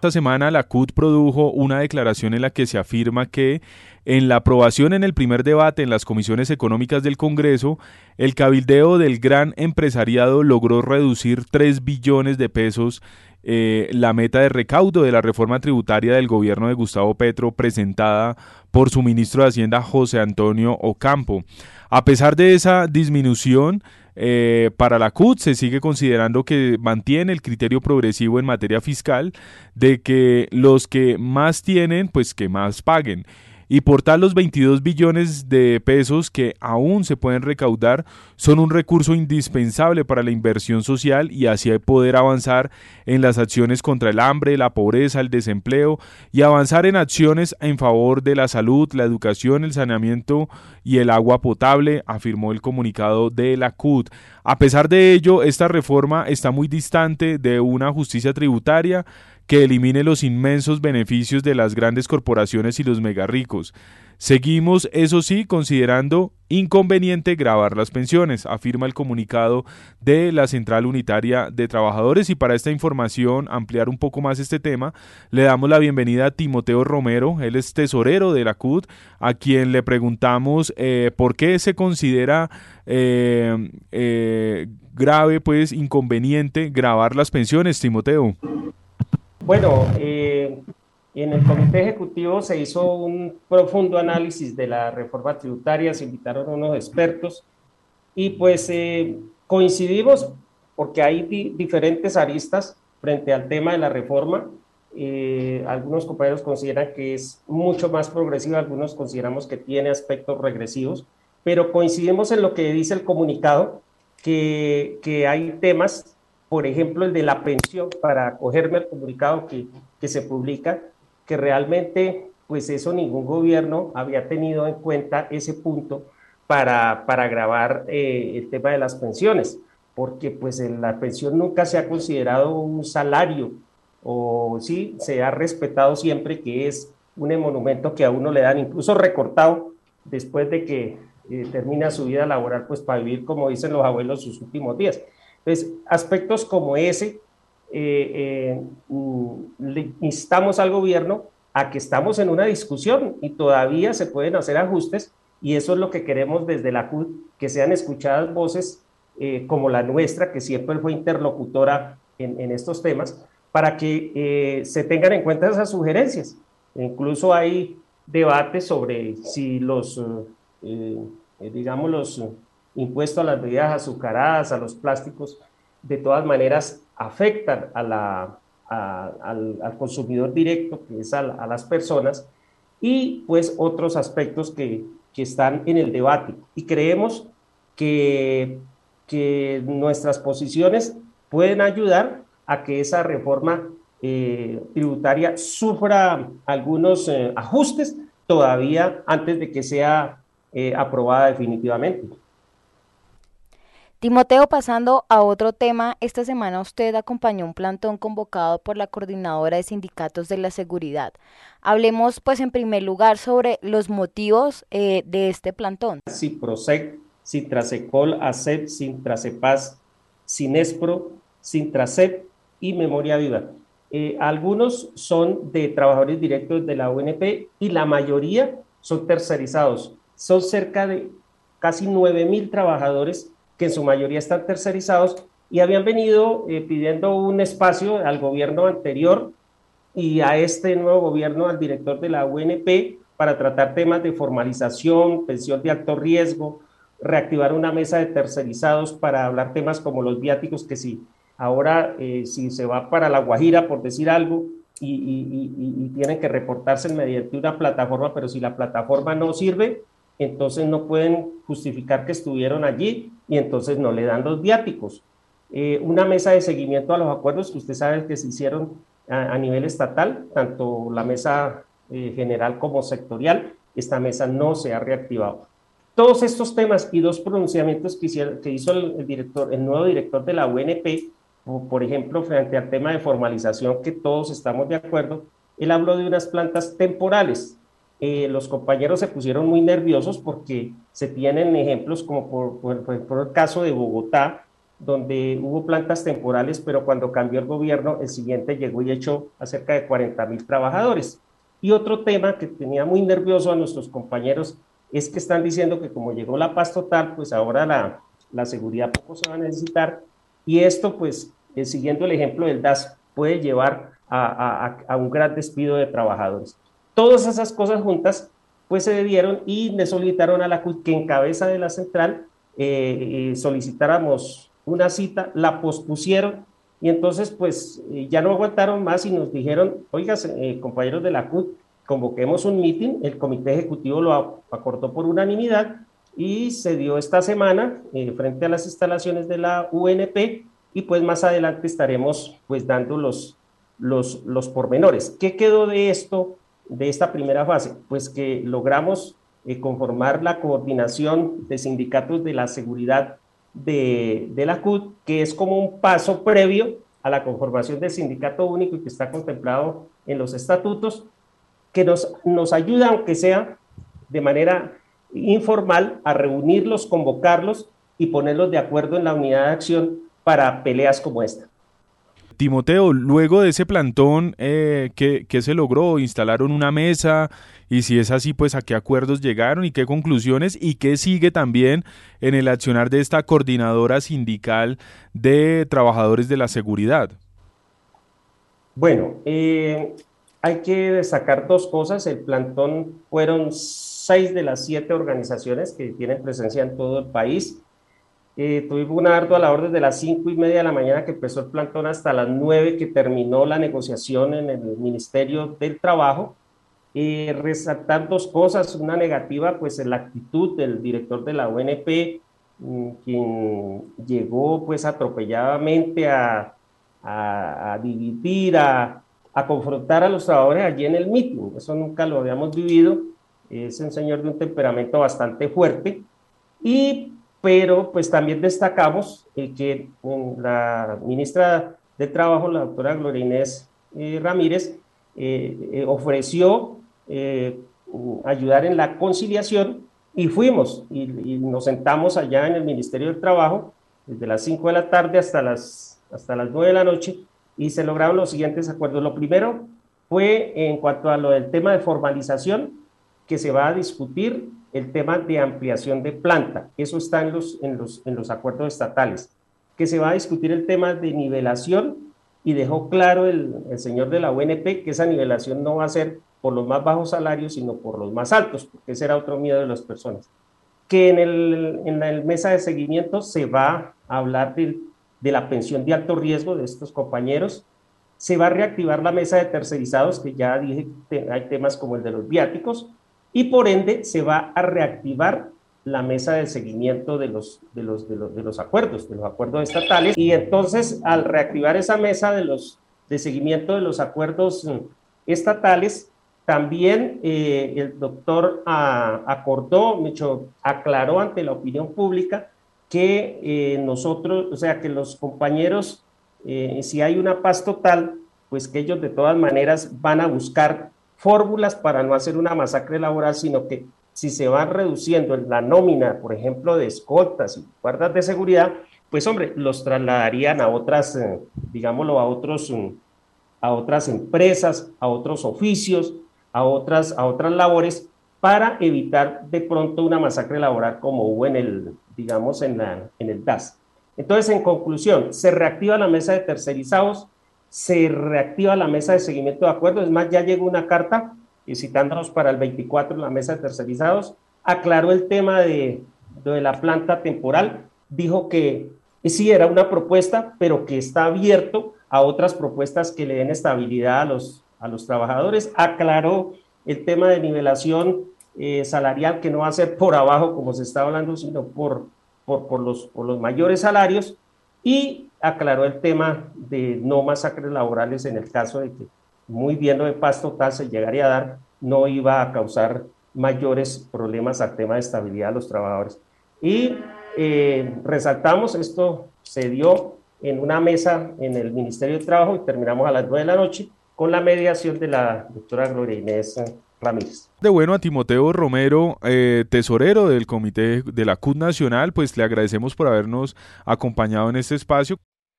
Esta semana la CUT produjo una declaración en la que se afirma que en la aprobación en el primer debate en las comisiones económicas del Congreso, el cabildeo del gran empresariado logró reducir 3 billones de pesos eh, la meta de recaudo de la reforma tributaria del gobierno de Gustavo Petro presentada por su ministro de Hacienda José Antonio Ocampo. A pesar de esa disminución, eh, para la CUT se sigue considerando que mantiene el criterio progresivo en materia fiscal de que los que más tienen, pues que más paguen y por tal los 22 billones de pesos que aún se pueden recaudar son un recurso indispensable para la inversión social y así poder avanzar en las acciones contra el hambre, la pobreza, el desempleo y avanzar en acciones en favor de la salud, la educación, el saneamiento y el agua potable, afirmó el comunicado de la CUT. A pesar de ello, esta reforma está muy distante de una justicia tributaria que elimine los inmensos beneficios de las grandes corporaciones y los megarricos. Seguimos, eso sí, considerando inconveniente grabar las pensiones, afirma el comunicado de la Central Unitaria de Trabajadores. Y para esta información, ampliar un poco más este tema, le damos la bienvenida a Timoteo Romero, él es tesorero de la CUT, a quien le preguntamos eh, por qué se considera eh, eh, grave, pues inconveniente grabar las pensiones, Timoteo. Bueno, eh, en el comité ejecutivo se hizo un profundo análisis de la reforma tributaria, se invitaron unos expertos y pues eh, coincidimos porque hay diferentes aristas frente al tema de la reforma. Eh, algunos compañeros consideran que es mucho más progresiva, algunos consideramos que tiene aspectos regresivos, pero coincidimos en lo que dice el comunicado, que, que hay temas por ejemplo, el de la pensión, para acogerme al comunicado que, que se publica, que realmente, pues eso ningún gobierno había tenido en cuenta ese punto para, para grabar eh, el tema de las pensiones, porque pues en la pensión nunca se ha considerado un salario, o sí, se ha respetado siempre que es un monumento que a uno le dan, incluso recortado después de que eh, termina su vida laboral, pues para vivir, como dicen los abuelos, sus últimos días. Entonces, aspectos como ese, eh, eh, mm, le instamos al gobierno a que estamos en una discusión y todavía se pueden hacer ajustes y eso es lo que queremos desde la CUT, que sean escuchadas voces eh, como la nuestra, que siempre fue interlocutora en, estos temas, para que se tengan en cuenta esas sugerencias. Incluso hay debates sobre si los, digamos, los impuesto a las bebidas azucaradas, a los plásticos, de todas maneras afectan al, consumidor directo, que es a, las personas, y pues otros aspectos que, que, están en el debate. Y creemos que, que nuestras posiciones pueden ayudar a que esa reforma eh, tributaria sufra algunos eh, ajustes todavía antes de que sea eh, aprobada definitivamente. Timoteo, pasando a otro tema, esta semana usted acompañó un plantón convocado por la Coordinadora de Sindicatos de la Seguridad. Hablemos, pues, en primer lugar sobre los motivos eh, de este plantón. Ciprosec, Sintrasecol, ACEP, Sintracepaz, Sinespro, Sintracep y Memoria Viva. Eh, algunos son de trabajadores directos de la UNP y la mayoría son tercerizados. Son cerca de casi 9 mil trabajadores que en su mayoría están tercerizados y habían venido eh, pidiendo un espacio al gobierno anterior y a este nuevo gobierno, al director de la UNP, para tratar temas de formalización, pensión de alto riesgo, reactivar una mesa de tercerizados para hablar temas como los viáticos, que si ahora eh, si se va para La Guajira, por decir algo, y, y, tienen que reportarse mediante una plataforma, pero si la plataforma no sirve, entonces no pueden justificar que estuvieron allí y entonces no le dan los viáticos. Eh, una mesa de seguimiento a los acuerdos que usted sabe que se hicieron a, nivel estatal, tanto la mesa eh, general como sectorial, esta mesa no se ha reactivado. Todos estos temas y dos pronunciamientos que, hizo el nuevo director de la UNP, por ejemplo, frente al tema de formalización, que todos estamos de acuerdo, él habló de unas plantas temporales, eh, los compañeros se pusieron muy nerviosos porque se tienen ejemplos como por, por, el caso de Bogotá, donde hubo plantas temporales, pero cuando cambió el gobierno, el siguiente llegó y echó a cerca de 40 mil trabajadores. Y otro tema que tenía muy nervioso a nuestros compañeros es que están diciendo que como llegó la paz total, pues ahora la, la seguridad poco se va a necesitar. Y esto, pues, eh, siguiendo el ejemplo del DAS, puede llevar a, a, a, un gran despido de trabajadores. Todas esas cosas juntas, pues se debieron y le solicitaron a la CUT que en cabeza de la central eh, eh, solicitáramos una cita, la pospusieron y entonces pues eh, ya no aguantaron más y nos dijeron, oiga, compañeros de la CUT, convoquemos un meeting, el comité ejecutivo lo acordó por unanimidad y se dio esta semana frente a las instalaciones de la UNP y pues más adelante estaremos pues dando los, los, los pormenores. ¿Qué quedó de esto, de esta primera fase? Pues que logramos conformar la coordinación de sindicatos de la seguridad de, la CUT, que es como un paso previo a la conformación del sindicato único y que está contemplado en los estatutos, que nos, nos ayuda, aunque sea de manera informal, a reunirlos, convocarlos y ponerlos de acuerdo en la unidad de acción para peleas como esta. Timoteo, luego de ese plantón, eh, ¿qué, ¿qué, se logró? ¿Instalaron una mesa? Y si es así, pues a qué acuerdos llegaron y qué conclusiones y qué sigue también en el accionar de esta coordinadora sindical de trabajadores de la seguridad. Bueno, eh, hay que destacar dos cosas. El plantón fueron seis de las siete organizaciones que tienen presencia en todo el país eh, tuvimos una ardua labor desde las cinco y media de la mañana que empezó el plantón hasta las nueve que terminó la negociación en el Ministerio del Trabajo. Eh, resaltar dos cosas, una negativa, pues la actitud del director de la ONP, mm, quien llegó pues atropelladamente a, a, a dividir, a, a, confrontar a los trabajadores allí en el mitin. Eso nunca lo habíamos vivido. Es un señor de un temperamento bastante fuerte. Y pero pues también destacamos eh, que la ministra de Trabajo, la doctora Gloria Inés eh, Ramírez, eh, ofreció ayudar en la conciliación y fuimos y, nos sentamos allá en el Ministerio del Trabajo desde las 5 de la tarde hasta las, hasta las 9 de la noche y se lograron los siguientes acuerdos. Lo primero fue en cuanto a lo del tema de formalización, que se va a discutir el tema de ampliación de planta. Eso está en los, en los, en los acuerdos estatales. Que se va a discutir el tema de nivelación y dejó claro el, el señor de la UNP que esa nivelación no va a ser por los más bajos salarios, sino por los más altos, porque ese era otro miedo de las personas. Que en, el, en la mesa de seguimiento se va a hablar de, de la pensión de alto riesgo de estos compañeros, se va a reactivar la mesa de tercerizados, que ya dije, hay temas como el de los viáticos, y por ende se va a reactivar la mesa de seguimiento de los, de los, de los, de los acuerdos, de los acuerdos estatales. Y entonces, al reactivar esa mesa de, los, de seguimiento de los acuerdos mm, estatales, también eh, el doctor a, acordó, hecho, aclaró ante la opinión pública que eh, nosotros, o sea, que los compañeros, eh, si hay una paz total, pues que ellos de todas maneras van a buscar fórmulas para no hacer una masacre laboral, sino que si se va reduciendo la nómina, por ejemplo, de escoltas y guardas de seguridad, pues hombre, los trasladarían a otras, eh, digámoslo, a otros, mm, a otras empresas, a otros oficios, a otras, a otras labores, para evitar de pronto una masacre laboral como hubo en el, digamos, en, la, en el DAS. Entonces, en conclusión, se reactiva la mesa de tercerizados, se reactiva la mesa de seguimiento de acuerdos. Es más, ya llegó una carta y citándonos para el 24 en la mesa de tercerizados, aclaró el tema de, de la planta temporal, dijo que sí era una propuesta, pero que está abierto a otras propuestas que le den estabilidad a los, a los trabajadores. Aclaró el tema de nivelación eh, salarial, que no va a ser por abajo, como se está hablando, sino por, por, por, los, por los mayores salarios. Y aclaró el tema de no masacres laborales en el caso de que muy bien lo de paz total se llegaría a dar, no iba a causar mayores problemas al tema de estabilidad de los trabajadores. Y eh, resaltamos, esto se dio en una mesa en el Ministerio de Trabajo y terminamos a las 9 de la noche con la mediación de la doctora Gloria Inés Ramírez. De bueno a Timoteo Romero, eh, tesorero del Comité de la CUT Nacional, pues le agradecemos por habernos acompañado en este espacio.